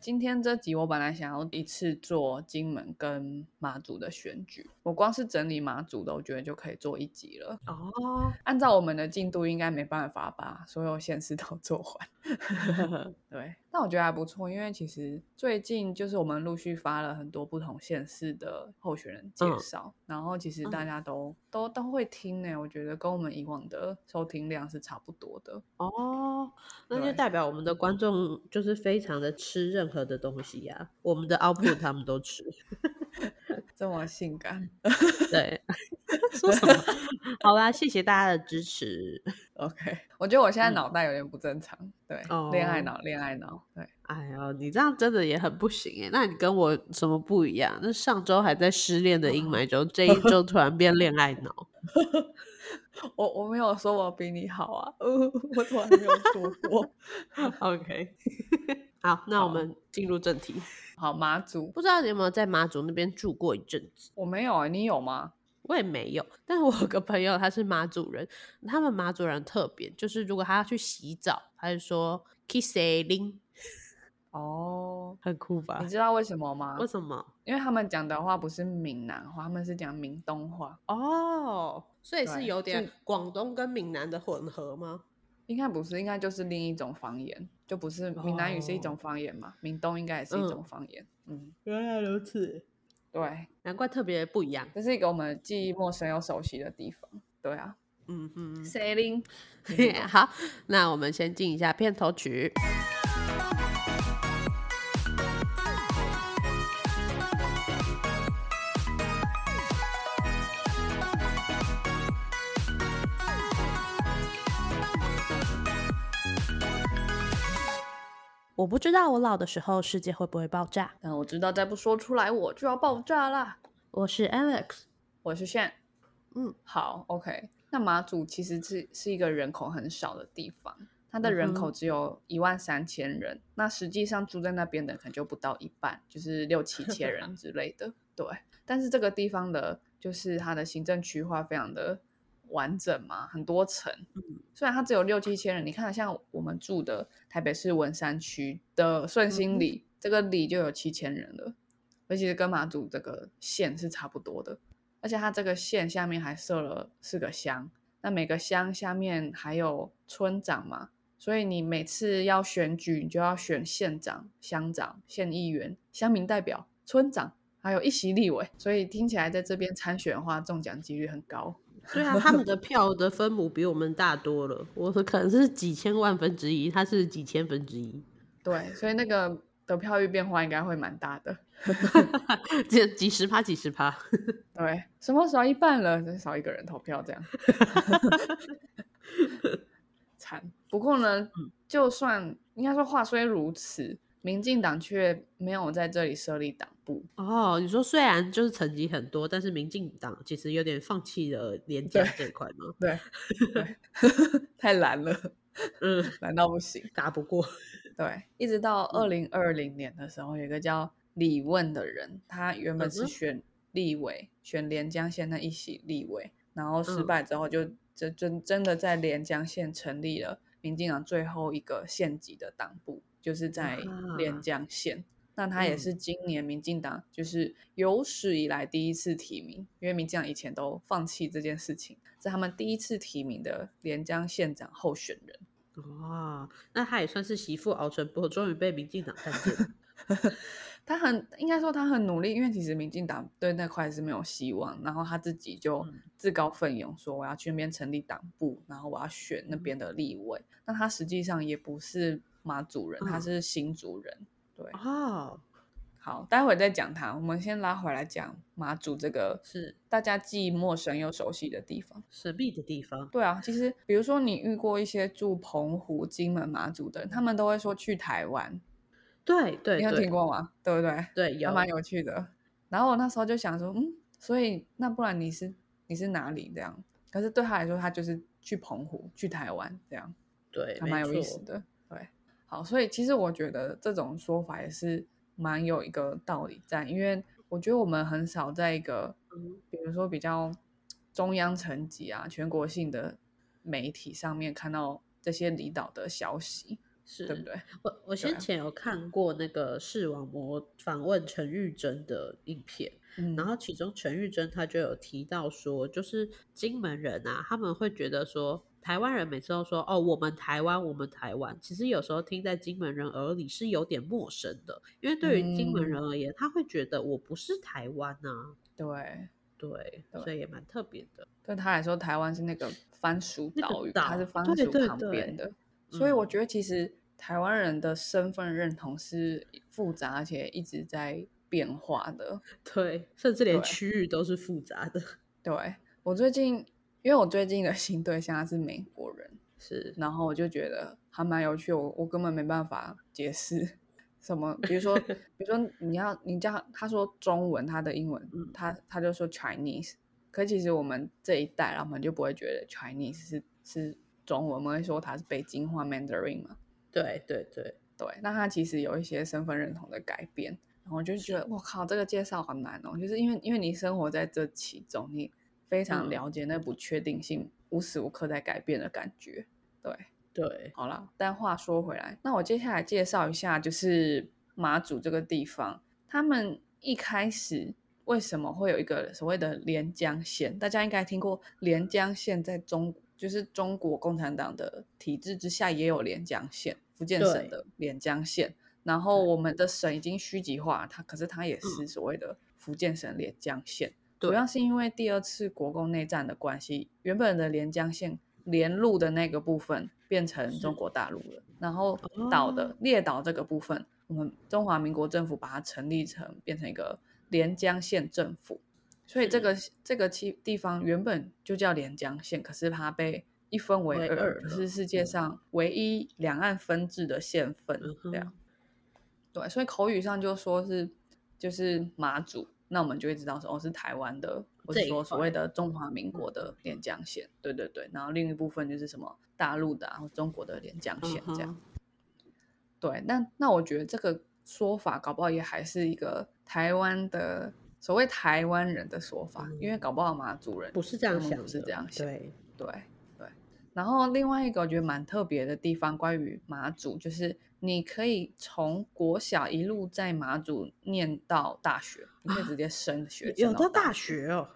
今天这集我本来想要一次做金门跟马祖的选举，我光是整理马祖的，我觉得就可以做一集了。哦，按照我们的进度，应该没办法把所有县市都做完。对，但我觉得还不错，因为其实最近就是我们陆续发了很多不同县市的候选人介绍，然后其实大家都、都都会听呢。我觉得跟我们以往的收听量是差不多的。哦，那就代表我们的观众就是非常的吃任何的东西呀、我们的 output 他们都吃。这么性感 对，说什么？好啦，谢谢大家的支持。，OK？我觉得我现在嗯脑袋有点不正常，对，恋爱脑，恋爱脑，对。哎呦，你这样真的也很不行哎。那你跟我什么不一样？那上周还在失恋的阴霾中，这一周突然变恋爱脑。我我没有说我比你好啊，呃，我从来没有说过。OK，好，那我好们进入正题。好，马祖不知道你有没有在马祖那边住过一阵子？我没有啊、你有吗？我也没有，但是我有个朋友他是马祖人，他们马祖人特别，就是如果他要去洗澡，他就说 kiss a ling，哦，很酷吧你？知道为什么吗为？什么？因为他们讲的话不是闽南话，他们是讲闽东话，哦，所以是有点是广东跟闽南的混合吗？应该不是，应该就是另一种方言，就不是闽南语是一种哦方言嘛，闽东应该也是一种嗯方言。嗯，原来如此，对，难怪特别不一样。这是一个我们记忆陌生又熟悉的地方。对啊嗯哼，，sailing，好，那我们先进一下片头曲。我不知道我老的时候世界会不会爆炸。但我知道再不说出来我就要爆炸啦。我是 Alex，我是炫，嗯，好，OK。那马祖其实是是一个人口很少的地方，它的人口只有一万三千人，那实际上住在那边的可能就不到一半，就是六七 千人之类的。对，但是这个地方的，就是它的行政区划非常的完整嘛，很多层。嗯虽然它只有六七千人，你看像我们住的台北市文山区的顺嗯心里，这个里就有七千人了，而且跟马祖这个县是差不多的。而且它这个县下面还设了四个乡，那每个乡下面还有村长嘛，所以你每次要选举，你就要选县长、乡长、县议员、乡民代表、村长，还有一席立委，所以听起来在这边参选的话，中奖几率很高。对啊，他们的票的分母比我们大多了，我的可能是几千万分之一，他是几千分之一，对，所以那个得票率变化应该会蛮大的。几几十趴，几十趴。对，什么少一半了，就少一个人投票这样。惨。不过呢，就算应该说话虽如此，民进党却没有在这里设立党部。哦，你说虽然就是成绩很多，但是民进党其实有点放弃了廉价对这一块吗？对，对 太难了，嗯，难到不行。打不过。对，一直到二零二零年的时候，有一个叫李问的人，他原本是选立委，选连江县那一席立委，然后失嗯败之后就，真真真的在连江县成立了民进党最后一个县级的党部，就是在啊连江县。那他也嗯是今年民进党就是有史以来第一次提名，因为民进党以前都放弃这件事情，是他们第一次提名的连江县长候选人。哇，那他也算是媳妇熬成婆，终于被民进党看见。他很应该说他很努力，因为其实民进党对那块是没有希望，然后他自己就嗯自告奋勇说我要去那边成立党部，然后我要选那边的立委。那他实际上也不是马祖人，他嗯是新族人。对，哦，好，待会再讲他。我们先拉回来讲马祖这个是大家既陌生又熟悉的地方。神秘的地方。对啊，其实比如说你遇过一些住澎湖、金门、马祖的人，他们都会说去台湾，对对你有听过吗？对不对？对，有还蛮有趣的。然后我那时候就想说，嗯，所以那不然你是你是哪里这样？可是对他来说，他就是去澎湖、去台湾这样，对，还蛮有意。思的。对，好，所以其实我觉得这种说法也是蛮有一个道理在，因为我觉得我们很少在一个，嗯比如说比较中央层级啊、全国性的媒体上面看到这些离岛的消息。是对不对？我我先前有看过那个视网膜访问陈玉珍的影片，嗯然后其中陈玉珍她就有提到说，就是金门人啊，他们会觉得说，台湾人每次都说哦，我们台湾，我们台湾，其实有时候听在金门人耳里是有点陌生的，因为对于金门人而言，他会觉得我不是台湾呐、对，对，对所以也蛮特别的。对他来说，台湾是那个番薯那个岛屿，岛它是番对薯旁对对边的，所以我嗯觉得其实台湾人的身份认同是复杂，而且一直在变化的。对，甚至连对区域都是复杂的。对我最近，因为我最近的新对象他是美国人，是，然后我就觉得还蛮有趣，我我根本没办法解释 什么，比如说，比如说你要你叫他他说中文，他的英文，嗯他他就说 Chinese，可其实我们这一代，然后我们就不会觉得 Chinese 是是中文，我们会说它是北京话 Mandarin 嘛，对对对，对，那他其实有一些身份认同的改变，然后我就觉得我靠，这个介绍好难哦，就是因为因为你生活在这其中，你非常嗯了解那不确定性无时无刻在改变的感觉，对。对，好了，但话说回来，那我接下来介绍一下，就是马祖这个地方，他们一开始为什么会有一个所谓的连江县？大家应该听过连江县，在中就是中国共产党的体制之下也有连江县，福建省的连江县。然后我们的省已经虚极化，它可是它也是嗯所谓的福建省连江县。对主要是因为第二次国共内战的关系，原本的连江县连路的那个部分变成中国大陆了，然后岛的哦列岛这个部分，我们中华民国政府把它成立成变成一个连江县政府，所以这个这个地地方原本就叫连江县，可是它被一分为二，为二是世界上唯一两岸分治的县份嗯，这样。对，所以口语上就说是就是马祖，那我们就会知道说哦是台湾的，或这一是说所谓的中华民国的连江县，对对对，然后另一部分就是什么大陆的、啊，然后中国的连江县这样。对，那那我觉得这个说法搞不好也还是一个台湾的所谓台湾人的说法，因为搞不好马祖人不是这样想，不是这样想，对。对，然后另外一个我觉得蛮特别的地方，关于马祖，就是你可以从国小一路在马祖念到大学，你可以直接升学啊有升到到大学哦，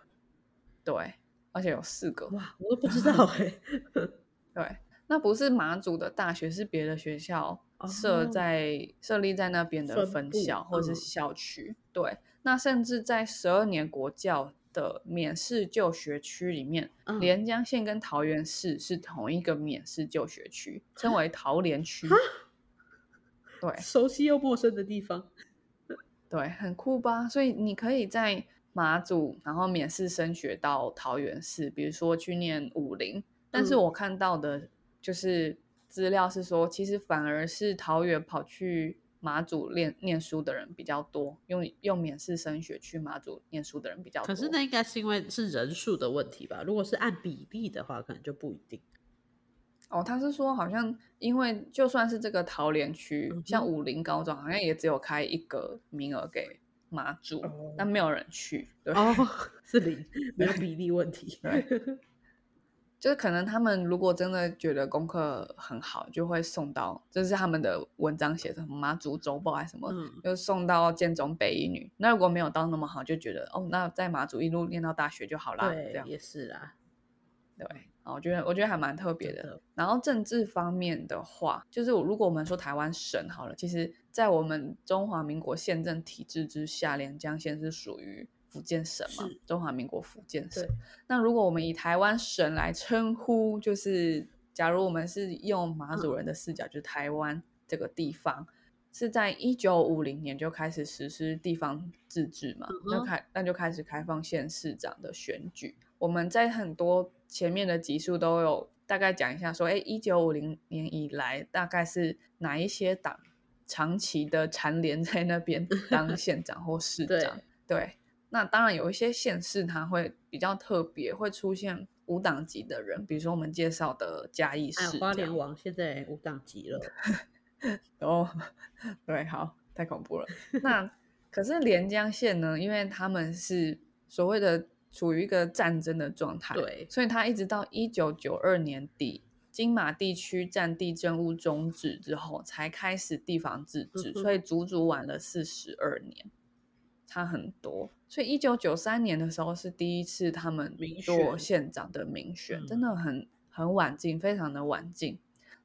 对，而且有四个，哇，我都不知道哎，对，那不是马祖的大学，是别的学校设哦在、设立在那边的分校或者嗯。是校区。对，那甚至在十二年国教的免试就学区里面，嗯连江县跟桃园市是同一个免试就学区，称为桃联区。对熟悉又陌生的地方，对，很酷吧？所以你可以在马祖，然后免试升学到桃园市，比如说去念武林。但是嗯我看到的就是资料是说，其实反而是桃园跑去马祖念念书的人比较多，用用免试升学去马祖念书的人比较多。可是那应该是因为是人数的问题吧？如果是按比例的话，可能就不一定。哦，他是说好像因为就算是这个桃园区，嗯像武林高中好像也只有开一个名额给马祖，哦但没有人去。对，哦，是零，没有比例问题。对 就是可能他们如果真的觉得功课很好，就会送到，这是他们的文章写的什么马祖周报还是什么，嗯，就送到建中北一女。那如果没有到那么好，就觉得哦，那在马祖一路念到大学就好啦，这也是啦。对。啊，我觉得我觉得还蛮特别的的。然后政治方面的话，就是我如果我们说台湾省好了，其实在我们中华民国宪政体制之下，连江县是属于福建省嘛，中华民国福建省。那如果我们以台湾省来称呼，就是假如我们是用马祖人的视角，就是台湾这个地方。是在一九五零年就开始实施地方自治嘛，就开那就开始开放县市长的选举。我们在很多前面的集数都有大概讲一下，说，哎，一九五零年以来，大概是哪一些党长期的蝉联在那边当县长或市对长？对，那当然有一些县市它会比较特别，会出现无党籍的人，比如说我们介绍的嘉义市，花莲王现在无党籍了，哦，对，好，太恐怖了。那 可是连江县呢？因为他们是所谓的处于一个战争的状态，对所以他一直到一九九二年底金马地区战地政务终止之后，才开始地方自治，嗯所以足足晚了四十二年，差很多。所以一九九三年的时候是第一次他们民做选县长的民选，嗯真的很很晚进，非常的晚进。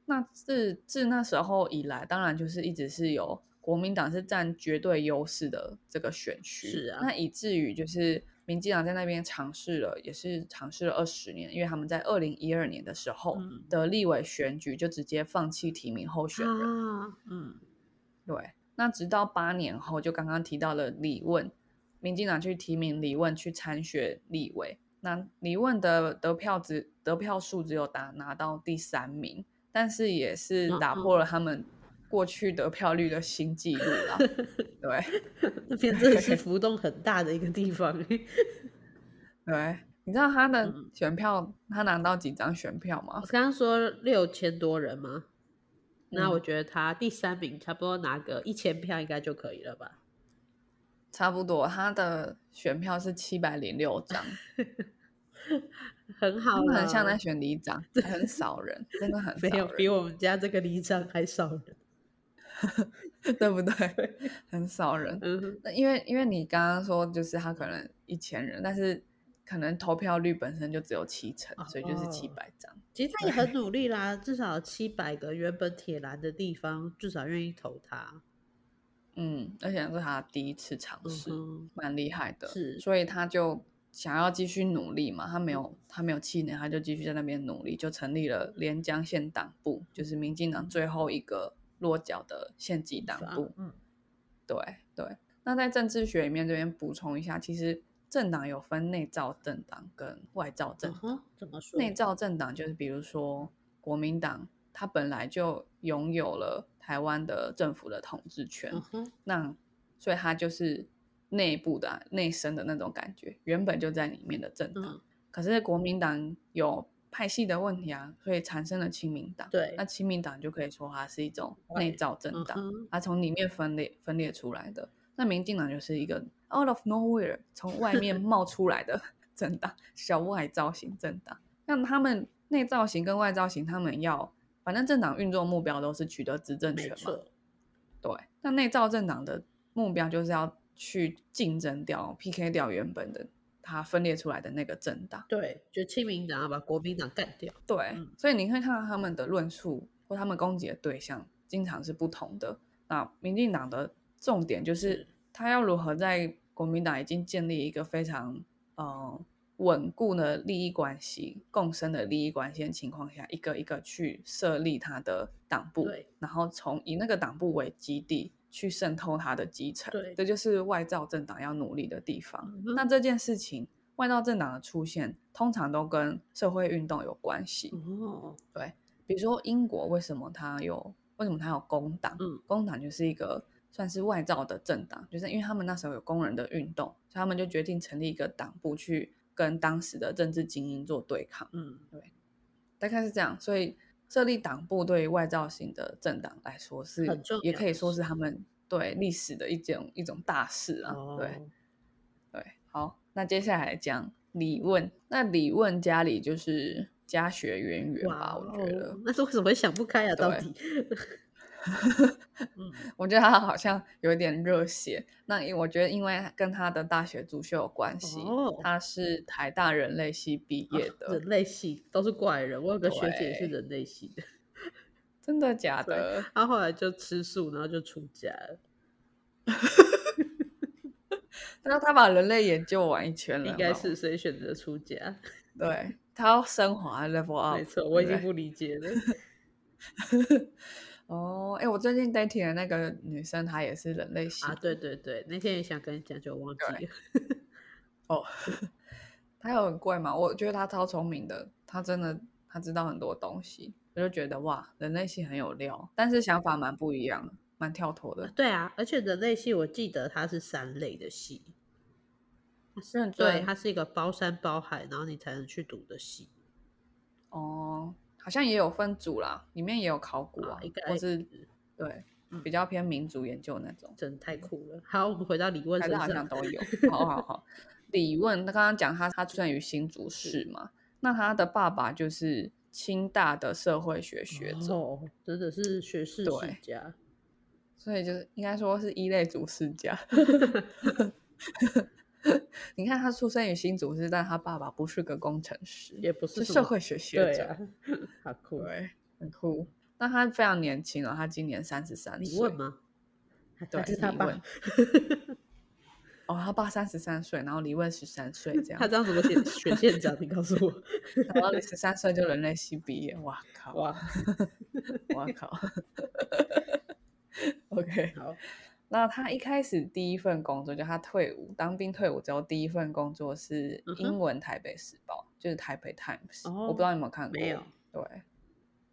那自自那时候以来，当然就是一直是有国民党是占绝对优势的这个选区，是啊那以至于就是民进党在那边尝试了，也是尝试了二十年，因为他们在二零一二年的时候嗯的立委选举就直接放弃提名候选人，啊，嗯，对，那直到八年后，就刚刚提到了李问，民进党去提名李问去参选立委，那李问的得票只得票数只有达拿到第三名，但是也是打破了他们过去得票率的新纪录了。对这边真的是浮动很大的一个地方。对，你知道他的嗯选票，他拿到几张选票吗我？刚刚说六千多人吗？那嗯我觉得他第三名差不多拿个一千票应该就可以了吧？差不多，他的选票是七百零六张，很好他很像在选里长，很少人，真的很少没有。比我们家这个里长还少人。对不对？很少人。嗯，那因为因为你刚刚说，就是他可能一千人，但是可能投票率本身就只有七成，所以就是七哦百张。其实他也很 努力啦，至少七百个原本铁蓝的地方，至少愿意投他。嗯，而且是他第一次尝嗯试，哼，蛮厉害的。是所以他就想要继续努力嘛，他没有他没有气馁，他就继续在那边努力，就成立了连江县党部，就是民进党最后一个落脚的县级党部。嗯，对对，那在政治学里面这边补充一下，其实政党有分内造政党跟外造政党。嗯，怎么说？内造政党就是比如说国民党，它本来就拥有了台湾的政府的统治权，嗯，那所以它就是内部的啊、内生的那种感觉，原本就在里面的政党。嗯，可是国民党有派系的问题啊，所以产生了亲民党。对那亲民党就可以说它是一种外内造政党，嗯它从里面分裂分裂出来的。那民进党就是一个 out of nowhere 从外面 冒出来的 政党，小外造型政党。那他们内造型跟外造型，他们要反正政党运作目标都是取得执政权嘛。对，那内造政党的目标就是要去竞争掉、PK 掉原本的它分裂出来的那个政党。对，就亲民党要把国民党干掉。对，嗯所以你可以看到他们的论述或他们攻击的对象经常是不同的。那民进党的重点就是是他要如何在国民党已经建立一个非常呃稳固的利益关系、共生的利益关系的情况下，一个一个去设立他的党部，然后从以那个党部为基地去渗透他的基层。对这就是外造政党要努力的地方。嗯那这件事情，外造政党的出现通常都跟社会运动有关系。哦，对，比如说英国为什么它有为什么它有工党？嗯，工党就是一个算是外造的政党，就是因为他们那时候有工人的运动，所以他们就决定成立一个党部去跟当时的政治精英做对抗，嗯，对大概是这样。所以设立党部对于外造型的政党来说是也可以说是他们对历史的一种一种大事啊。哦，对，对，好，那接下来讲李问，那李问家里就是家学渊源吧，我觉得。哦，那是为什么会想不开啊？到对底？嗯，我觉得他好像有点热血。那因我觉得，因为跟他的大学主修有关系，哦他是台大人类系毕业的，人类系都是怪人，我有个学姐也是人类系的，真的 假的？他后来就吃素，然后就出家了，那他把人类研究完一圈了，应该是所以选择出家。对他要升华 level up，没错，我已经不理解了。对哦。哎，我最近 dating 的那个女生，她也是人类系啊，对对对，那天也想跟你讲，就忘记对了。哦。她有很贵吗？我觉得她超聪明的，她真的她知道很多东西，我就觉得哇，人类系很有料，但是想法蛮不一样的，蛮跳脱的。对啊，而且人类系我记得它是三类的系，认对，真它是一个包山包海，然后你才能去读的系。哦，好像也有分组啦，里面也有考古啊或是对嗯比较偏民族研究那种，真的太酷了。好，我们回到理论身台大好像上。都有。好好好，李问他刚刚讲他他出生于新竹市嘛，那他的爸爸就是清大的社会学学者，哦，真的是学士对世家。所以就是应该说是一类族世家。你看他出生于新竹市，但他爸爸不是个工程师，也不是是社会学学者，对啊，好酷。对，很酷。那他非常年轻哦，他今年三十三岁。你问吗？还对是他爸？哦，他爸三十三岁，然后李问十三岁这样他，这样怎么选选县长？你告诉我。然后你十三岁就人类系毕业，哇靠！哇，哇靠！OK，好，那他一开始第一份工作，就他退伍当兵退伍之后，第一份工作是英文《台北时报》，就是台北 Times，、哦我不知道你有没有看过？没有。对，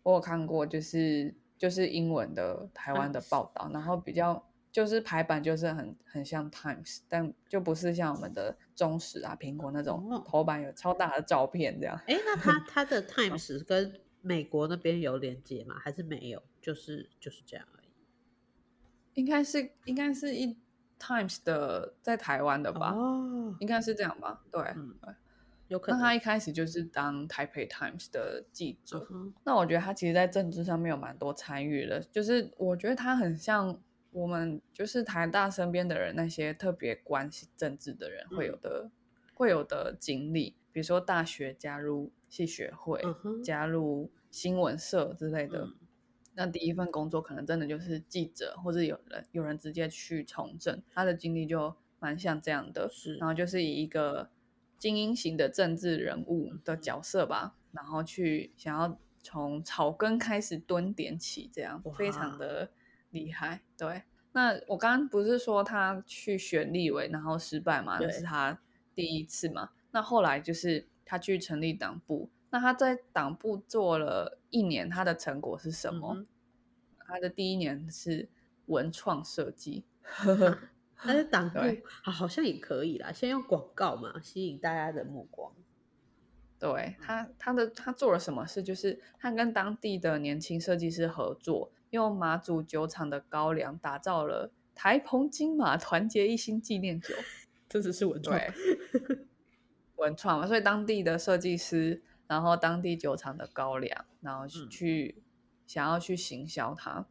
我有看过，就是就是英文的台湾的报道，然后比较就是排版就是很很像 Times，但就不是像我们的中时啊、苹果那种哦头版有超大的照片这样。哎，那他他的 Times 跟美国那边有连接吗？还是没有？就是就是这样。应该是应该是一 Times 的在台湾的吧，哦，应该是这样吧？对，嗯对有可能。那他一开始就是当台北 Times 的记者，嗯那我觉得他其实，在政治上面有蛮多参与的，就是我觉得他很像我们就是台大身边的人，那些特别关心政治的人会有的、会有的经历，比如说大学加入系学会，嗯加入新闻社之类的。嗯那第一份工作可能真的就是记者，或者有人有人直接去从政，他的经历就蛮像这样的。是然后就是以一个精英型的政治人物的角色吧，然后去想要从草根开始蹲点起，这样非常的厉害。对，那我刚刚不是说他去选立委然后失败嘛，那是他第一次嘛。那后来就是他去成立党部，那他在党部做了一年，他的成果是什么？嗯他的第一年是文创设计。但是党 部对好好像也可以啦，先用广告嘛，吸引大家的目光。对他，他的他做了什么事？就是他跟当地的年轻设计师合作，用马祖酒厂的高粱打造了台澎金马团结一心纪念酒。这只是文创，对，文创嘛，所以当地的设计师，然后当地酒厂的高粱，然后去嗯、想要去行销它。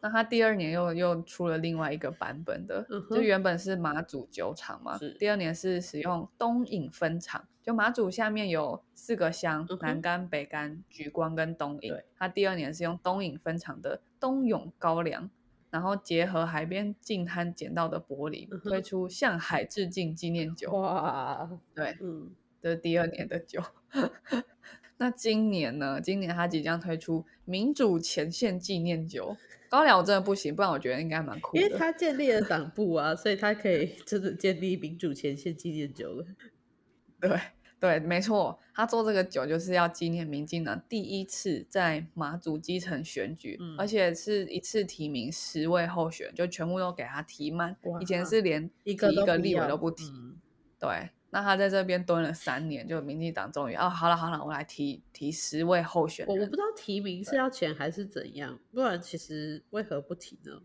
那他第二年又又出了另外一个版本的，嗯就原本是马祖酒厂嘛，第二年是使用东引分厂，就马祖下面有四个乡，嗯南干、北干、橘光跟东引对。他第二年是用东引分厂的东涌高粱，然后结合海边近滩捡到的玻璃，推出向海致敬纪念酒。哇，对，嗯，这是第二年的酒。那今年呢？今年他即将推出民主前线纪念酒。高粱我真的不行，不然我觉得应该蛮酷的。因为他建立了党部啊，所以他可以真的建立民主前线纪念酒了。对对，没错，他做这个酒就是要纪念民进党第一次在马祖基层选举，嗯而且是一次提名十位候选，就全部都给他提满。以前是连一个一个立委都不要都不提。嗯对，那他在这边蹲了三年，就民进党终于哦，好了好了，我来提提十位候选人我我不。知道提名是要钱还是怎样，不然其实为何不提呢？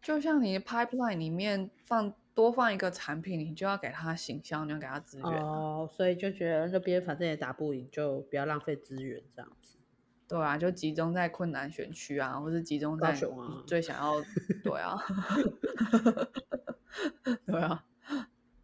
就像你的 pipeline 里面放多放一个产品，你就要给他形象，你要给他资源啊、哦，所以就觉得那边反正也打不赢，就不要浪费资源这样子。对啊，就集中在困难选区啊，或是集中在最想要，对啊，对啊，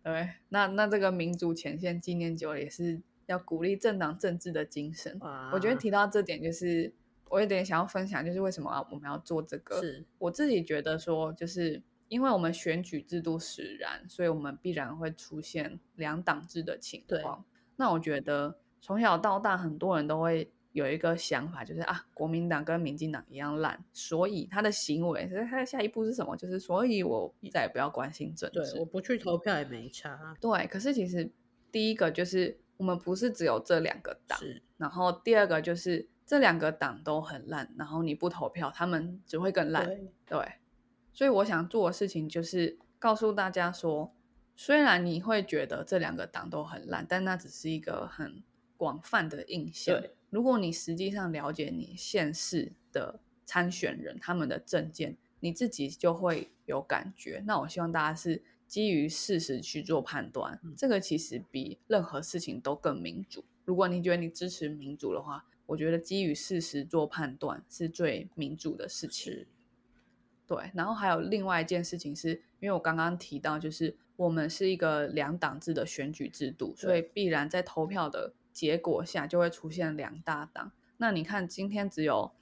对，那那这个民主前线纪念酒也是要鼓励政党政治的精神。我觉得提到这点，就是我有点想要分享，就是为什么要我们要做这个。是我自己觉得说，就是因为我们选举制度使然，所以我们必然会出现两党制的情况。那我觉得从小到大，很多人都会有一个想法，就是啊，国民党跟民进党一样烂，所以他的行为，他的下一步是什么？就是所以我再也不要关心政对，治。我不去投票也没差。对，可是其实第一个就是我们不是只有这两个党，然后第二个就是这两个党都很烂，然后你不投票，他们只会更烂。对，对，所以我想做的事情就是告诉大家说，虽然你会觉得这两个党都很烂，但那只是一个很广泛的印象对。如果你实际上了解你县市的参选人他们的证件，你自己就会有感觉。那我希望大家是基于事实去做判断，嗯这个其实比任何事情都更民主。如果你觉得你支持民主的话，我觉得基于事实做判断是最民主的事情。对，然后还有另外一件事情是，因为我刚刚提到，就是我们是一个两党制的选举制度，所以必然在投票的结果下就会出现两大档。那你看，今天只有，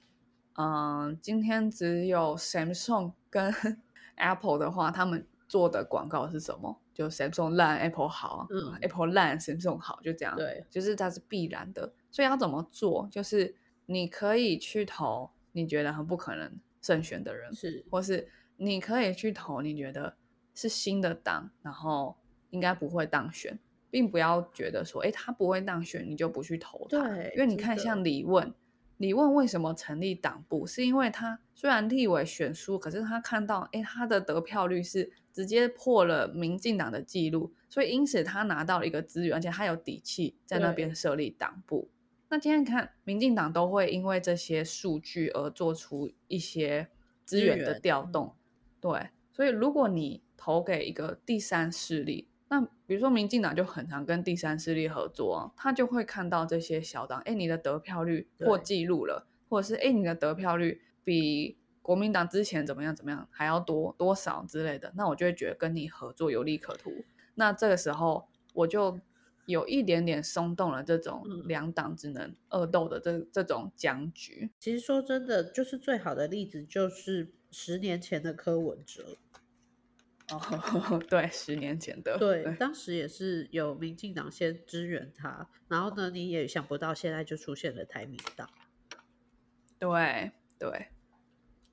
嗯，今天只有 Samsung 跟 Apple 的话，他们做的广告是什么？就 Samsung 烂，Apple 好，嗯，Apple 烂，Samsung 好，就这样。对，就是它是必然的。所以要怎么做？就是你可以去投你觉得很不可能胜选的人，是或是你可以去投你觉得是新的党，然后应该不会当选，并不要觉得说，哎，他不会当选，你就不去投他。对因为你看像李问，李问为什么成立党部，是因为他虽然立委选输，可是他看到，哎，他的得票率是直接破了民进党的记录，所以因此他拿到了一个资源，而且他有底气在那边对设立党部。那今天看，民进党都会因为这些数据而做出一些资资源的调动，对。所以如果你投给一个第三势力，那比如说民进党就很常跟第三势力合作啊，他就会看到这些小党，哎，你的得票率破纪录了，或者是哎，你的得票率比国民党之前怎么样怎么样还要多多少之类的，那我就会觉得跟你合作有利可图。那这个时候我就有一点点松动了这种嗯两党只能恶斗的这这种僵局。其实说真的，就是最好的例子就是十年前的柯文哲。哦，对，十年前的，对，当时也是有民进党先支援他，然后呢，你也想不到现在就出现了台民党。对对，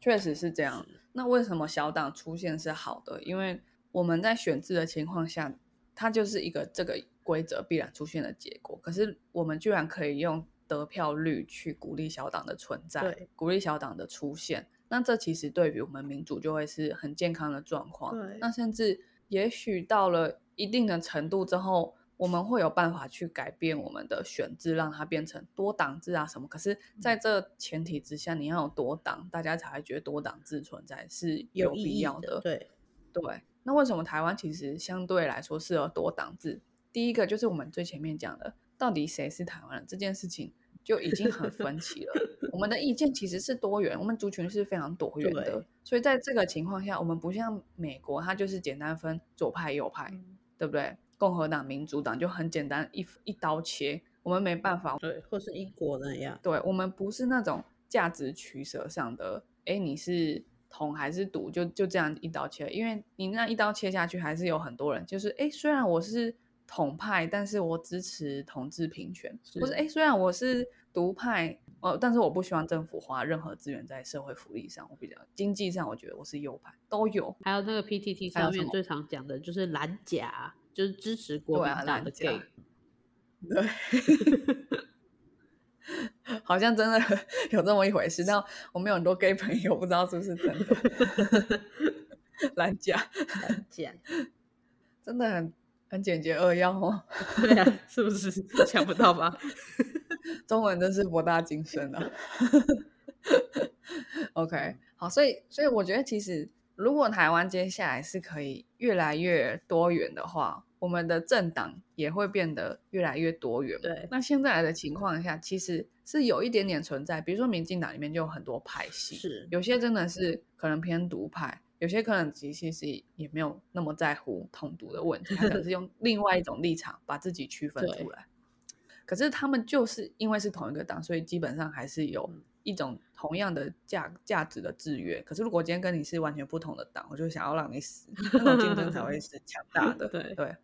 确实是这样。那为什么小党出现是好的？因为我们在选制的情况下，它就是一个这个规则必然出现的结果。可是我们居然可以用得票率去鼓励小党的存在对，鼓励小党的出现。那这其实对于我们民主就会是很健康的状况。对那甚至也许到了一定的程度之后，我们会有办法去改变我们的选制，让它变成多党制啊什么。可是，在这前提之下，你要有多党，大家才会觉得多党制存在是有必要的，对，对，那为什么台湾其实相对来说适合多党制？第一个就是我们最前面讲的，到底谁是台湾人这件事情就已经很分歧了。我们的意见其实是多元，我们族群是非常多元的，所以在这个情况下，我们不像美国，它就是简单分左派右派，嗯对不对？共和党、民主党就很简单一一刀切，我们没办法对，或是英国那样，对我们不是那种价值取舍上的，哎，你是同还是独，就就这样一刀切。因为你那一刀切下去，还是有很多人，就是哎，虽然我是统派，但是我支持同志平权，不是是。哎，虽然我是独派，哦，但是我不希望政府花任何资源在社会福利上，我比较经济上，我觉得我是右派，都有。还有那个 PTT 上面最常讲的就是蓝甲，就是支持国民党的 gay，对，好像真的 有这么一回事，但我们有很多 gay 朋友，不知道是不是真的。蓝甲蓝甲，真的很很简洁扼要哦，对啊，是不是 想不到吧？中文真是博大精深啊。OK，好，所以所以我觉得其实如果台湾接下来是可以越来越多元的话，我们的政党也会变得越来越多元。对那现在的情况下，其实是有一点点存在，比如说民进党里面就有很多派系，是有些真的是可能偏独派，有些可能其实也没有那么在乎统独的问题，他可能是用另外一种立场把自己区分出来。可是他们就是因为是同一个党，所以基本上还是有嗯一种同样的价价值的制约。可是如果今天跟你是完全不同的党，我就想要让你死，那种竞争才会是强大的。对对，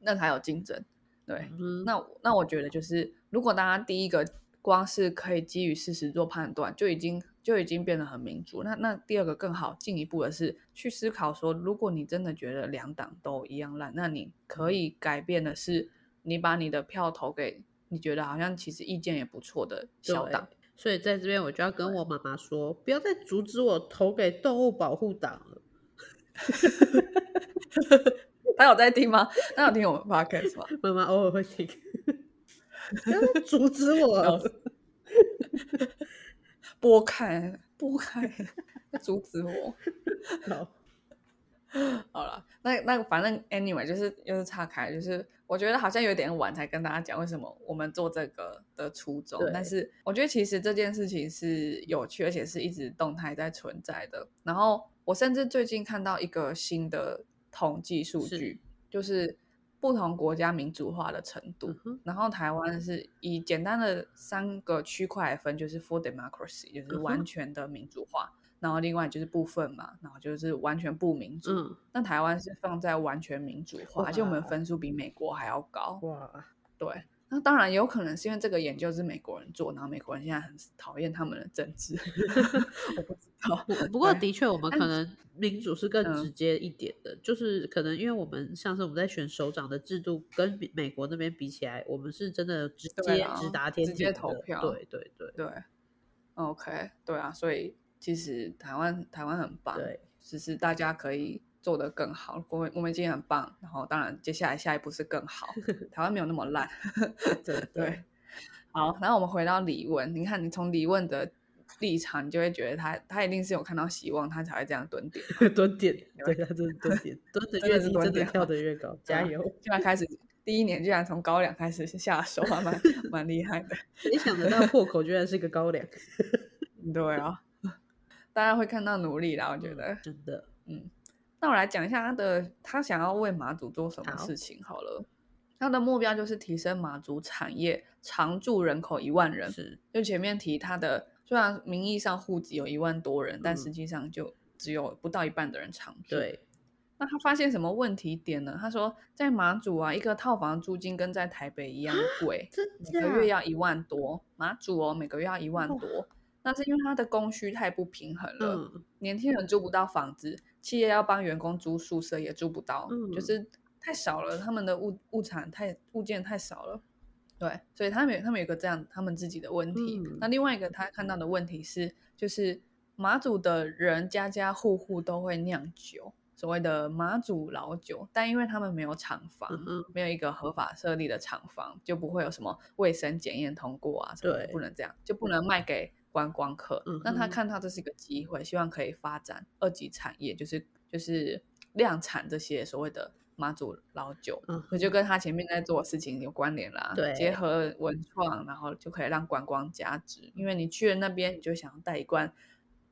那才有竞争。对，嗯，那那我觉得就是，如果大家第一个光是可以基于事实做判断，就已经就已经变得很民主。那那第二个更好进一步的是去思考说，如果你真的觉得两党都一样烂，那你可以改变的是，你把你的票投给你觉得好像其实意见也不错的小党。所以在这边我就要跟我妈妈说，不要再阻止我投给动物保护党了。他有在听吗？他有听我们 podcast 吗？妈妈偶尔会听，不要再阻止我。拨开，拨开，在阻止我。好，好了，那那反正 anyway 就是又是岔开，就是我觉得好像有点晚才跟大家讲为什么我们做这个的初衷，但是我觉得其实这件事情是有趣，而且是一直动态在存在的。然后我甚至最近看到一个新的统计数据，就是不同国家民主化的程度。然后台湾是以简单的三个区块来分，就是 full democracy，就是完全的民主化。然后另外就是部分嘛，然后就是完全不民主。嗯，那台湾是放在完全民主化，而且我们分数比美国还要高。哇，对，那当然有可能是因为这个研究是美国人做，然后美国人现在很讨厌他们的政治。我不知道，不过的确我们可能民主是更直接一点的，就是可能因为我们像是我们在选首长的制度跟美国那边比起来，我们是真的直接直达天，直接投票。对对对对，OK，对啊，所以。其实台湾台湾很棒，对，只是大家可以做得更好。我们我们今天很棒，然后当然接下来下一步是更好。台湾没有那么烂，对对。好，然后我们回到李问，你看你从李问的立场，你就会觉得他他一定是有看到希望，他才会这样蹲点 蹲点，对，他就是蹲点蹲的越低，真的跳得越高，加油！居然开始第一年，居然从高粱开始下手，还蛮蛮厉害的。没想得到破口居然是个高粱，对啊。大家会看到努力啦，我觉得真的，嗯。那我来讲一下他的，他想要为马祖做什么事情好了。他的目标就是提升马祖产业常住人口一万人。是，就前面提他的，虽然名义上户籍有一万多人，但实际上就只有不到一半的人常住。对。那他发现什么问题点呢？他说，在马祖啊，一个套房租金跟在台北一样贵，每个月要一万多。马祖哦，每个月要一万多。那是因为它的供需太不平衡了，年轻人租不到房子，企业要帮员工租宿舍也租不到，就是太少了，他们的物物产太物件太少了，对，所以他们他们有个这样他们自己的问题。那另外一个他看到的问题是，就是马祖的人家家户户都会酿酒，所谓的马祖老酒，但因为他们没有厂房，没有一个合法设立的厂房，就不会有什么卫生检验通过啊，对，不能这样，就不能卖给。观光客，嗯那他看到这是一个机会，希望可以发展二级产业，就是就是量产这些所谓的妈祖老酒，嗯，就跟他前面在做的事情有关联啦。对，结合文创，然后就可以让观光加值，因为你去了那边，你就想要带一罐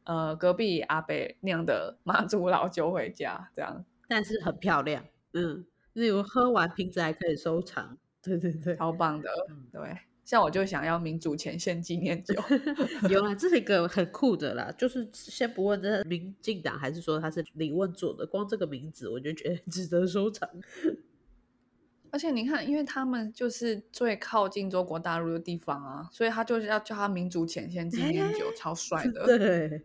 呃隔壁阿北酿的妈祖老酒回家，这样，但是很漂亮，嗯，例如喝完瓶子还可以收藏，对对对，超棒的，对。像我就想要民主前线纪念酒，有啊，这是一个很酷的啦。就是先不问这民进党还是说他是李问做的，光这个名字我就觉得 值得收藏。而且你看，因为他们就是最靠近中国大陆的地方啊，所以他就是要叫他民主前线纪念酒，超帅的。对，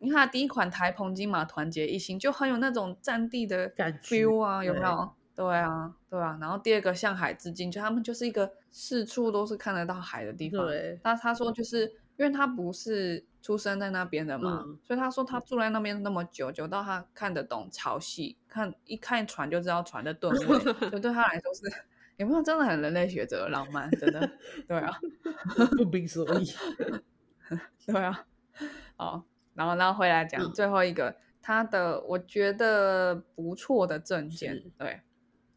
你看第一款台澎金马团结一心，就很有那种战地的感 feel 啊，有没有？对啊，对啊，然后第二个向海致敬，就他们就是一个四处都是看得到海的地方。对，那他说就是因为他不是出生在那边的嘛，所以他说他住在那边那么久，久到他看得懂潮汐，看一看船就知道船的吨位，所以对他来说是有没有真的很人类学者浪漫？真的，对啊，不明所以，对啊，好，然后然后回来讲最后一个他的我觉得不错的证件，对。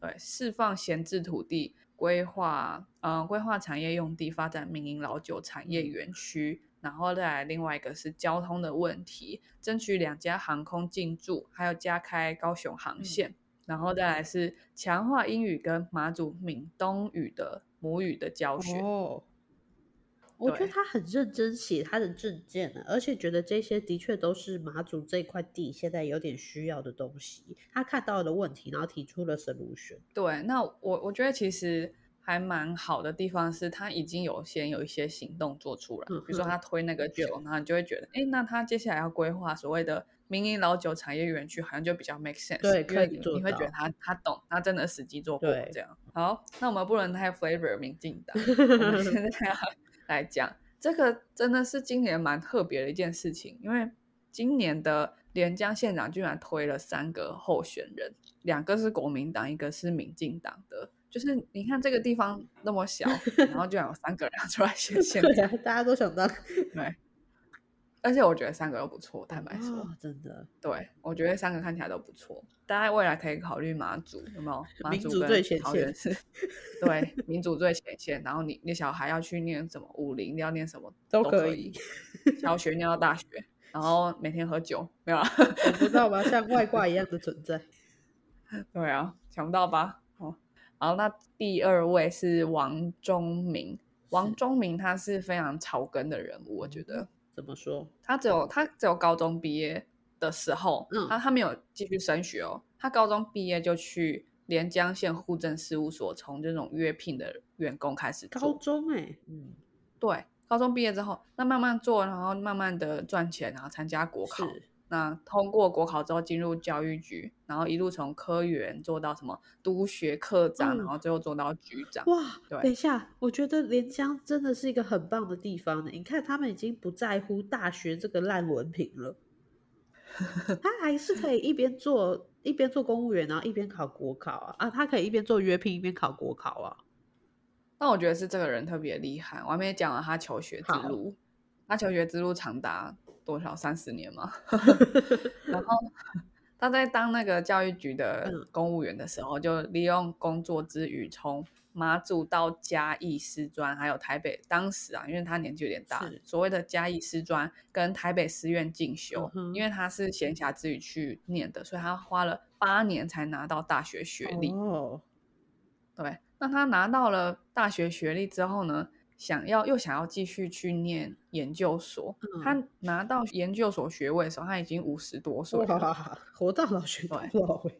对，释放闲置土地，规划，嗯，规划产业用地，发展民营老酒产业园区，然后再来另外一个是交通的问题，争取两家航空进驻，还有加开高雄航线，然后再来是强化英语跟马祖闽东语的母语的教学。我觉得他很认真写他的证件呢，而且觉得这些的确都是马祖这块地现在有点需要的东西。他看到了问题，然后提出了 solution。对，那我我觉得其实还蛮好的地方是他已经有先有一些行动做出来，比如说他推那个酒，然后你就会觉得，哎，那他接下来要规划所谓的民营老酒产业园区，好像就比较 make sense。对，可以做你会觉得他他懂，他真的实际做过这样。好，那我们不能太 flavor 民进党，我们现在要。来讲，这个真的是今年蛮特别的一件事情，因为今年的连江县长居然推了三个候选人，两个是国民党，一个是民进党的。就是你看这个地方那么小，然后居然有三个人出来选 县长，大家都想当。对，而且我觉得三个都不错，坦白说，哦真的对我觉得三个看起来都不错，大家未来可以考虑马祖，有没有？马民祖跟主最前桃园是，对，民主最前线。然后你你小孩要去念什么武林，要念什么都可以以，小学念到大学，然后每天喝酒，没有啊？我不知道吧，像外挂一样的存在。对啊，想不到吧？哦，然后那第二位是王忠明，王是忠明他是非常草根的人物，我觉嗯得怎么说？他只有他只有高中毕业的时候，嗯他他没有继续升学哦，他高中毕业就去连江县户政事务所，从这种约聘的员工开始高，中哎、嗯，对，高中毕业之后，那慢慢做，然后慢慢的赚钱，然后参加国考，是那通过国考之后进入教育局，然后一路从科员做到什么督学科长，嗯然后最后做到局长。哇，对等一下，我觉得连江真的是一个很棒的地方呢。你看，他们已经不在乎大学这个烂文凭了，他还是可以一边做一边做公务员，然后一边考国考啊啊，他可以一边做约聘一边考国考啊。那我觉得是这个人特别厉害，我还没讲完他求学之路。他求学之路长达多少？三十年嘛。然后他在当那个教育局的嗯公务员的时候，就利用工作之余，从马祖到嘉义师专，还有台北，当时啊，因为他年纪有点大，所谓的嘉义师专跟台北师院进修嗯，因为他是闲暇之余去念的，所以他花了八年才拿到大学学历。哦，对，那他拿到了大学学历之后呢，想要又想要继续去念研究所。嗯他拿到研究所学位的时候，他已经五十多岁了，哇，活到老学到对老欸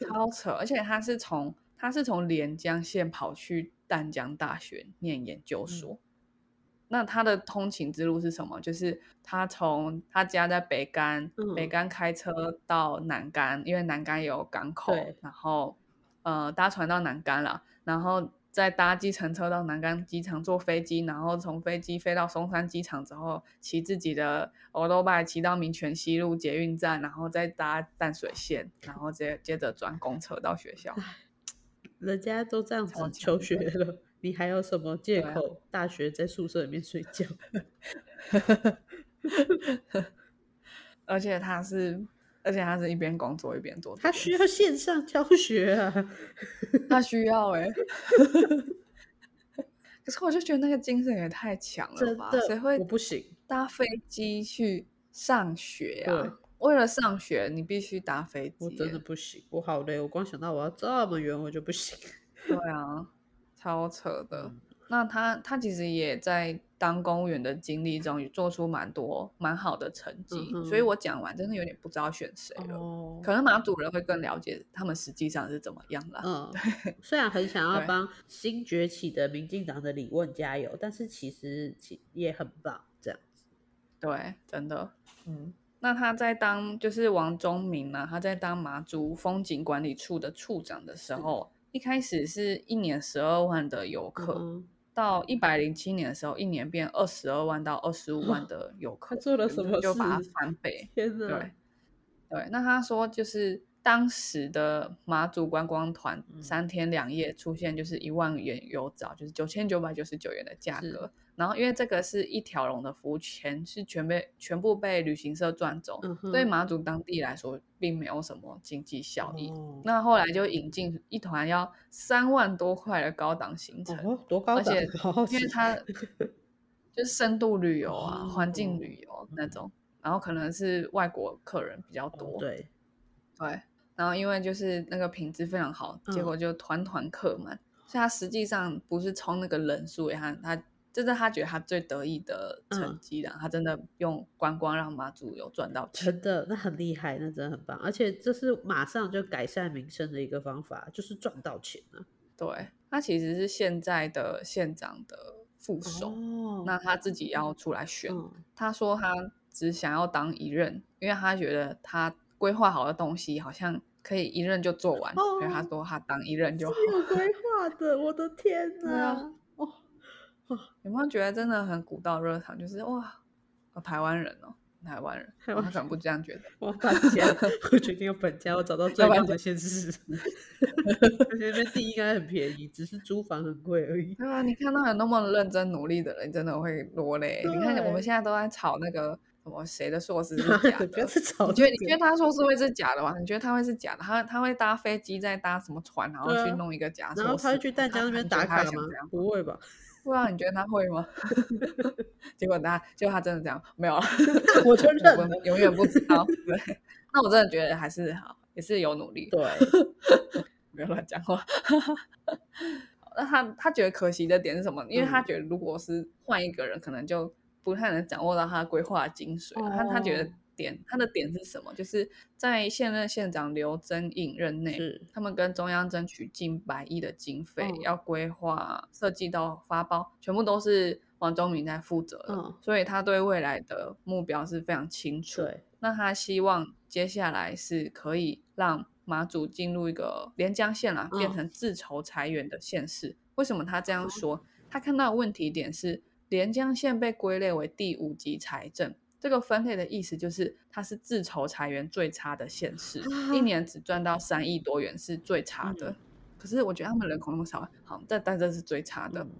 超扯！而且他是从他是从连江县跑去淡江大学念研究所。那他的通勤之路是什么？就是他从他家在北干，嗯北干开车到南干，因为南干有港口，然后呃搭船到南干了，然后再搭计程车到南干机场，坐飞机，然后从飞机飞到松山机场之后，骑自己的欧罗拜骑到民权西路捷运站，然后再搭淡水线，然后接接着转公车到学校。人家都这样子求学了，你还有什么借口？大学在宿舍里面睡觉？而且他是，而且他是一边工作一边做这他需要线上教学啊！他需要哎、可是我就觉得那个精神也太强了吧？谁会我不行。搭飞机去上学啊？为了上学，你必须搭飞机、我真的欸不行，我好累，我光想到我要这么远，我就不行。对啊，超扯的。嗯那他他其实也在当公务员的经历中，也做出蛮多蛮好的成绩，嗯所以我讲完真的有点不知道选谁了。哦，可能马主人会更了解他们实际上是怎么样啦。嗯，虽然很想要对帮新崛起的民进党的李问加油，但是其实其也很棒，这样子。对，真的，嗯。那他在当就是王忠明呢、他在当马祖风景管理处的处长的时候，一开始是一年十二万的游客，嗯到一百零七年的时候，一年变二十二万到二十五万 的游客，他做了就什么就把它 翻倍。天！对，对，那他说就是当时的马祖观光团嗯三天两夜出现就是一万元游找，就是九千九百九十九元的价格。然后因为这个是一条龙的服务，钱是全被全部被旅行社赚走，对马祖当地来说并没有什么经济效益。哦。那后来就引进一团要三万多块的高档行程，哦，多高档而且，因为它。就是深度旅游啊、哦环境旅游那种，然后可能是外国客人比较哦多，对，对然后因为就是那个品质非常好，结嗯。果就团团客满，所以他实际上不是冲那个人数，他他这是他觉得他最得意的成嗯绩啦，他真的用观光让马祖有赚到钱，真的那很厉害，那真的很棒，而且这是马上就改善民生的一个方法，就是赚到钱啊。对他其实是现在的县长的副手，哦那他自己要出来选，嗯他说他只想要当一任，因为他觉得他规划好的东西好像可以一任就做完，所以他哦说他当一任就好。是有规划的，我的天哪！哦，有没有觉得真的很古道热肠？就是哇，哦台湾人哦，台湾人，台湾哦他可能不这样觉得。我要搬家，我决定要搬家，我找到最棒的县市。而且那边地应该很便宜，只是租房很贵而已。对啊，你看到有那么认真努力的人，真的会落泪。你看我们对现在都在吵那个什么谁的硕士是 假的？不要去吵你觉得你这个觉得他硕士会是假的吗？你觉得他会是假的？他他会搭飞机再搭什么船，然后去弄一个假硕士？然后他会去淡江那边打卡吗？不会吧？不知道你觉得他会吗？结果他结果他真的这样没有了，我就认我了。永远不知道。对，那我真的觉得还是好，也是有努力。对，不要乱讲话。那他他觉得可惜的点是什么？因为他嗯觉得如果是换一个人，可能就不太能掌握到他规划的精髓。他他觉得哦点他的点是什么？就是在现任县长刘增颖任内，他们跟中央争取近百亿的经费，嗯要规划、设计到发包，全部都是王忠明在负责的。嗯所以他对未来的目标是非常清楚。那他希望接下来是可以让马祖进入一个连江县啦，嗯变成自筹裁员的县市。为什么他这样说？他看到的问题点是连江县被归类为第五级财政。这个分类的意思就是，它是自筹裁员最差的县市，一 年只赚到三亿多元是最差的。嗯可是我觉得他们人口那么少，好，但但这是最差的。嗯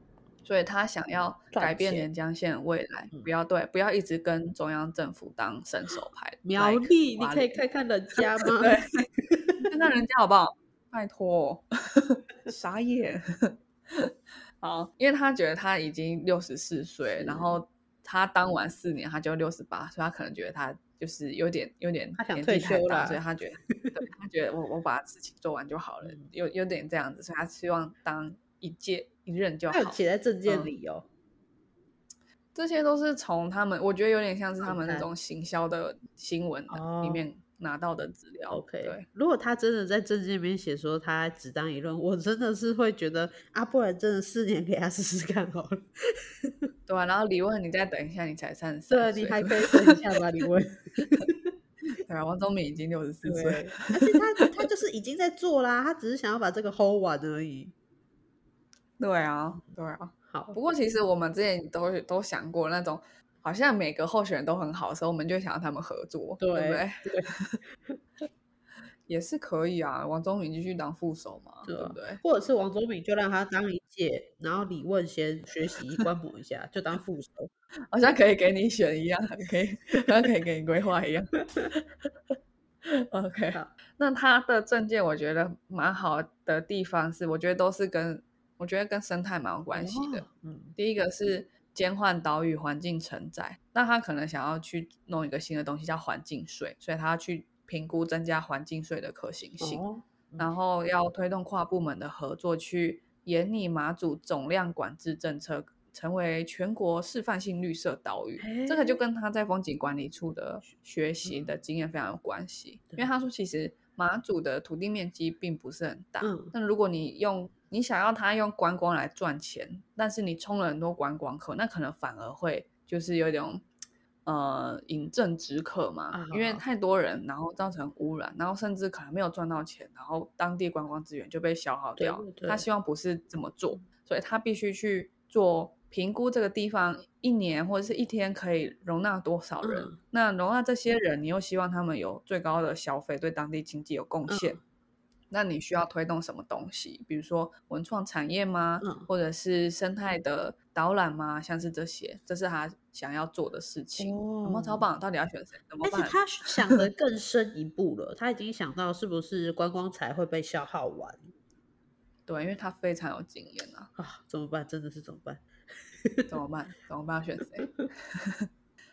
所以他想要改变钱连江县未来，嗯不要对，不要一直跟中央政府当伸手牌。苗栗，你可以看看人 家吗？对，看看人家好不好？拜托，傻眼。好，因为他觉得他已经六十四岁，然后他当完四年他就六十八，所以他可能觉得他就是有点有点他想年纪太大，退休啦所以他觉得，对 他觉得我我把事情做完就好了，嗯有有点这样子，所以他希望当一届一任就好。他有写在证件嗯里哦。这些都是从他们，我觉得有点像是他们那种行销的新闻里哦面拿到的资料。OK，对，如果他真的在证件里面写说他只当一论，我真的是会觉得啊，不然真的四年给他试试看好了。对啊，然后李问你再等一下，你才三十三对，你还可以等一下吧，李问。对啊，王宗敏已经六十四岁，对，而且他他就是已经在做啦，他只是想要把这个 hold 完而已。对啊，对啊。好不，过其实我们之前都都想过那种，好像每个候选人都很好的时候，我们就想让他们合作，对不对对？也是可以啊，王宗敏继续当副手嘛，对啊对不对？或者是王宗敏就让他当一届，然后李问先学习观摩一下，就当副手。好像可以给你选一样，可以，好像可以给你规划一样。OK，好那他的证件我觉得蛮好的地方是，我觉得都是跟我觉得跟生态蛮有关系的。哦嗯，第一个是减缓岛屿环境承载，那他可能想要去弄一个新的东西叫环境税，所以他要去评估增加环境税的可行性，哦，然后要推动跨部门的合作，去研拟马祖总量管制政策，成为全国示范性绿色岛屿。这个就跟他在风景管理处的学习的经验非常有关系，因为他说其实马祖的土地面积并不是很大，嗯那如果你用你想要他用观光来赚钱，但是你充了很多观光客，那可能反而会就是有一种呃饮鸩止渴嘛，因为啊太多人，然后造成污染，然后甚至可能没有赚到钱，然后当地观光资源就被消耗掉。对对对他希望不是这么做，所以他必须去做评估这个地方一年或者是一天可以容纳多少人。嗯那容纳这些人，你又希望他们有最高的消费，对当地经济有贡嗯献。那你需要推动什么东西？比如说文创产业吗？嗯或者是生态的导览吗？像是这些，这是他想要做的事情。有没有超哦棒？到底要选谁？怎么办？而且他想的更深一步了，他已经想到是不是观光财会被消耗完对，因为他非常有经验啊。啊？怎么办？真的是怎么办？怎么办？怎么办？要选谁？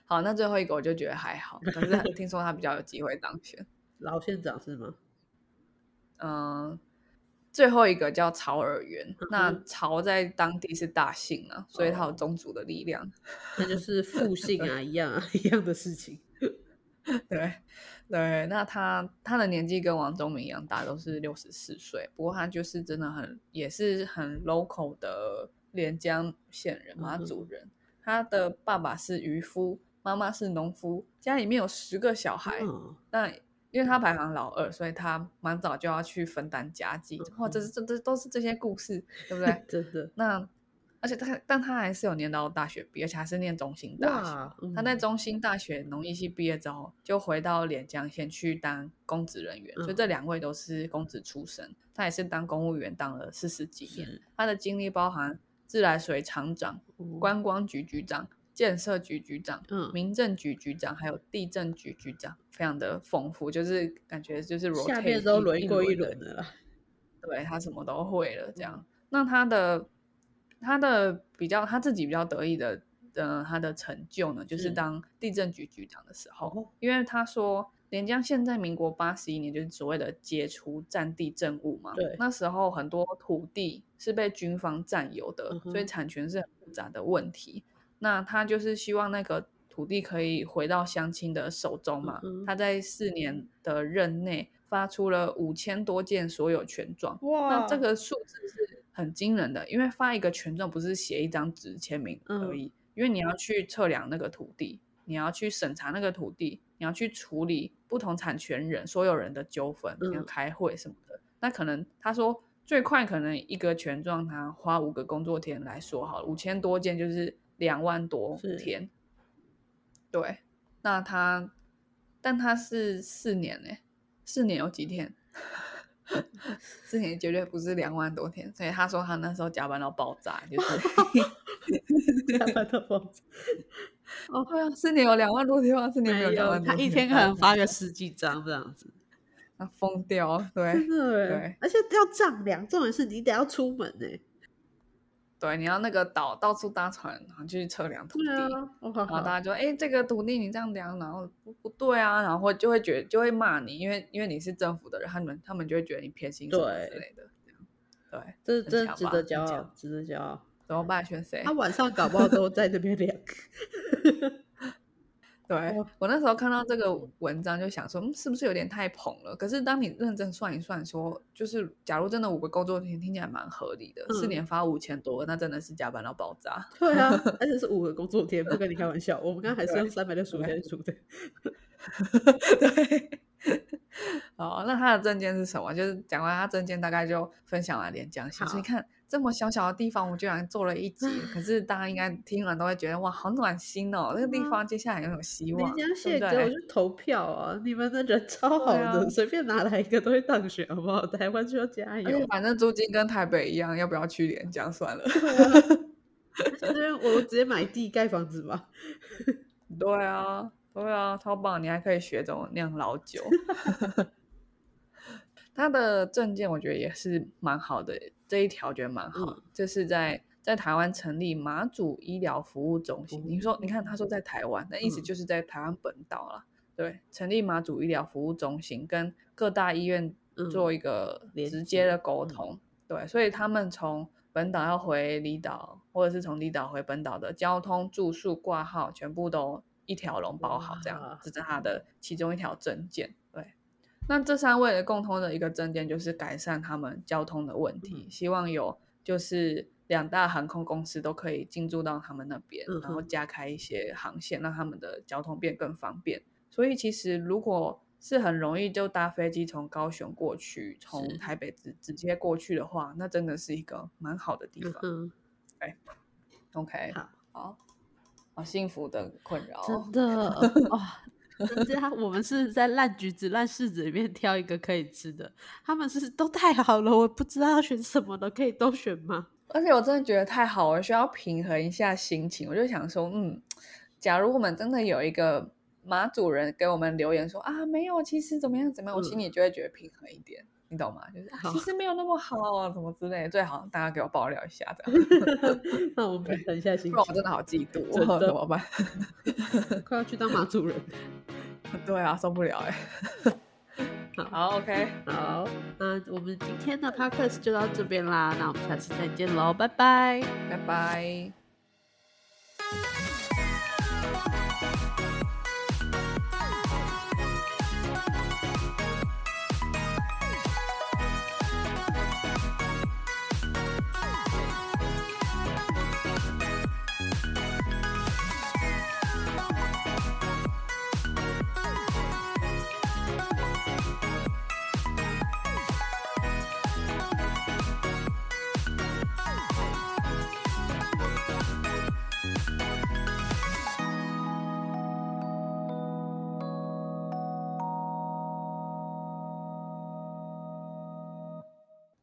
好，那最后一个我就觉得还好，可是听说他比较有机会当选。老县长是吗？嗯，最后一个叫曹尔元，那嗯曹在当地是大姓啊，所以他有哦宗族的力量。那就是复姓啊，一样啊，一样的事情。对对，那他他的年纪跟王宗明一样大，都是六十四岁。不过他就是真的很也是很 local 的连江县人，马祖人。他的爸爸是渔夫，妈妈是农夫，家里面有十个小孩。嗯，那因为他排行老二，所以他蛮早就要去分担家计。哇，这是这这都是这些故事，对不对？真的那而且他，但他还是有念到大学毕业，而且还是念中兴大学。哇，他在嗯中兴大学农艺系毕业之后，就回到连江县去当公职人员，所以嗯这两位都是公职出身。他也是当公务员当了四十几年，他的经历包含自来水厂长、嗯观光局局长、建设局局长、嗯民政局局长，还有地震局局长，非常的丰富，就是感觉就是下面都轮过一轮轮的了。对他什么都会了，这样。那他的他的比较他自己比较得意的，呃，他的成就呢，就是是当地震局局长的时候，哦因为他说连江县在民国八十一年就是所谓的解除战地政务嘛，对那时候很多土地是被军方占有的，嗯所以产权是很复杂的问题。那他就是希望那个土地可以回到乡亲的手中嘛。嗯他在四年的任内发出了五千多件所有权状，哇那这个数字是很惊人的，因为发一个权状不是写一张纸签名而已，因为你要去测量那个土地，你要去审查那个土地，你要去处理不同产权人所有人的纠纷，你要嗯开会什么的。那可能他说最快可能一个权状他花五个工作天来说好了，五千多件就是两万多天。对，那他，但他是四年呢、四年有几天？四年绝对不是两万多天，所以他说他那时候加班到爆炸，就是 加班到爆炸。哦，对啊，四年有两万多天吗？四年没有两万多他一天可能发个十几张这样子，他疯掉，对真的对，而且要丈量，重点是你得要出门呢。对，你要那个岛到处搭船，然后去测量土地，然后大家就哎、这个土地你这样量，然后不不对啊，然后就会觉得就会骂你，因为因为你是政府的人，他们他们就会觉得你偏心什么对之类的，对，这很强真值得骄傲，值得骄傲。怎么办？选谁他？晚上搞不好都在这边量。对哦我那时候看到这个文章，就想说，嗯，是不是有点太捧了？可是当你认真算一算说就是假如真的五个工作天，听起来蛮合理的，四嗯年发五千多，那真的是加班到爆炸。对啊，而且是五个工作天，不跟你开玩笑。我们刚刚还是用三百六十五天数的。对，哦，那他的证件是什么？就是讲完他证件，大概就分享完连江县。所以好你看这么小小的地方，我居然做了一集，可是大家应该听完都会觉得哇，好暖心哦！那个地啊方接下来有有希望，连江对县？给我去投票啊！你们的人超好的，随便拿来一个都会当选，好不好？台湾就要加油。反正租金跟台北一样，要不要去连江算了？我直接买地盖房子吧。对啊，对啊，超棒！你还可以学怎么酿老酒。他的证件我觉得也是蛮好的，这一条觉得蛮好。嗯这是在在台湾成立马祖医疗服务中心。哦你说，你看他说在台湾，那意思嗯就是在台湾本岛啦。对，成立马祖医疗服务中心，跟各大医院嗯做一个连直接的沟通。对，所以他们从本岛要回离岛，或者是从离岛回本岛的交通、住宿、挂号，全部都一条龙包好，这样哇这是他的其中一条证件。对，那这三位的共通的一个争点就是改善他们交通的问题，嗯希望有就是两大航空公司都可以进驻到他们那边，嗯然后加开一些航线，让他们的交通变更方便。所以其实如果是很容易就搭飞机从高雄过去，从台北直直接过去的话，那真的是一个蛮好的地方。嗯，OK，好，好，好幸福的困扰哦，真 的哇！人家我们是在烂橘子、烂柿子里面挑一个可以吃的，他们是都太好了，我不知道要选什么的，可以都选吗？而且我真的觉得太好了，需要平衡一下心情。我就想说，嗯，假如我们真的有一个马主人给我们留言说啊，没有，其实怎么样怎么样，我心嗯里就会觉得平衡一点，你懂吗？就是、其实没有那么好啊，什么之类的，最好大家给我爆料一下，这样，那我们平衡一下心情，不然我真的好嫉妒，怎么办？快要去当马主人。对啊，受不了哎、好，OK，好，那我们今天的 podcast 就到这边啦，那我们下次再见喽，拜拜。拜拜。